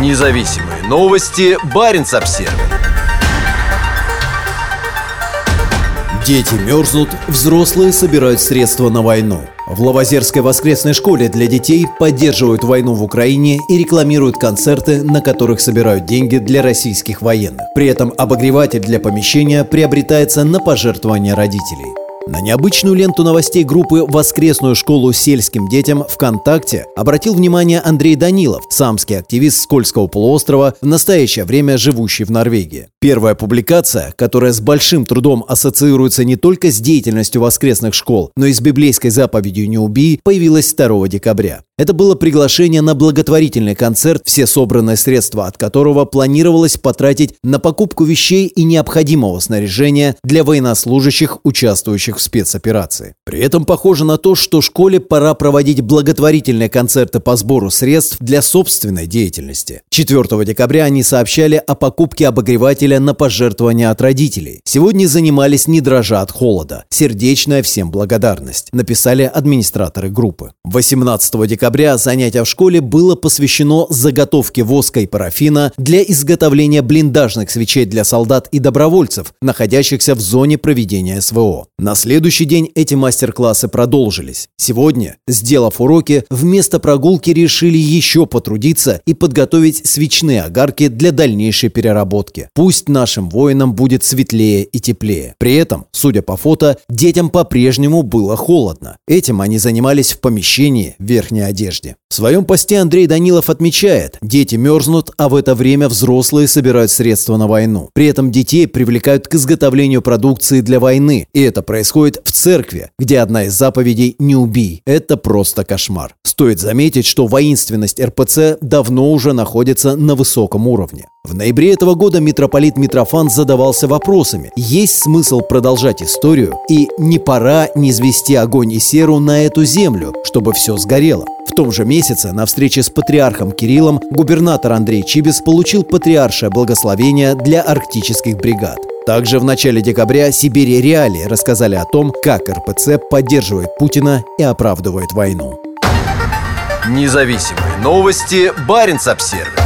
Независимые новости. Барин обсерва Дети мерзнут, взрослые собирают средства на войну. В Лавазерской воскресной школе для детей поддерживают войну в Украине и рекламируют концерты, на которых собирают деньги для российских военных. При этом обогреватель для помещения приобретается на пожертвования родителей. На необычную ленту новостей группы «Воскресную школу сельским детям» ВКонтакте обратил внимание Андрей Данилов, самский активист Скользкого полуострова, в настоящее время живущий в Норвегии. Первая публикация, которая с большим трудом ассоциируется не только с деятельностью воскресных школ, но и с библейской заповедью «Не убий», появилась 2 декабря. Это было приглашение на благотворительный концерт, все собранные средства от которого планировалось потратить на покупку вещей и необходимого снаряжения для военнослужащих, участвующих в спецоперации. При этом похоже на то, что школе пора проводить благотворительные концерты по сбору средств для собственной деятельности. 4 декабря они сообщали о покупке обогревателя на пожертвования от родителей. Сегодня занимались не дрожа от холода. Сердечная всем благодарность, написали администраторы группы. 18 декабря декабря занятие в школе было посвящено заготовке воска и парафина для изготовления блиндажных свечей для солдат и добровольцев, находящихся в зоне проведения СВО. На следующий день эти мастер-классы продолжились. Сегодня, сделав уроки, вместо прогулки решили еще потрудиться и подготовить свечные огарки для дальнейшей переработки. Пусть нашим воинам будет светлее и теплее. При этом, судя по фото, детям по-прежнему было холодно. Этим они занимались в помещении верхней одежде. В своем посте Андрей Данилов отмечает, дети мерзнут, а в это время взрослые собирают средства на войну. При этом детей привлекают к изготовлению продукции для войны. И это происходит в церкви, где одна из заповедей «Не убий». Это просто кошмар. Стоит заметить, что воинственность РПЦ давно уже находится на высоком уровне. В ноябре этого года митрополит Митрофан задавался вопросами, есть смысл продолжать историю и не пора низвести огонь и серу на эту землю, чтобы все сгорело. В том же месяце на встрече с патриархом Кириллом губернатор Андрей Чибис получил патриаршее благословение для арктических бригад. Также в начале декабря Сибири Реалии рассказали о том, как РПЦ поддерживает Путина и оправдывает войну. Независимые новости. Барин обсервис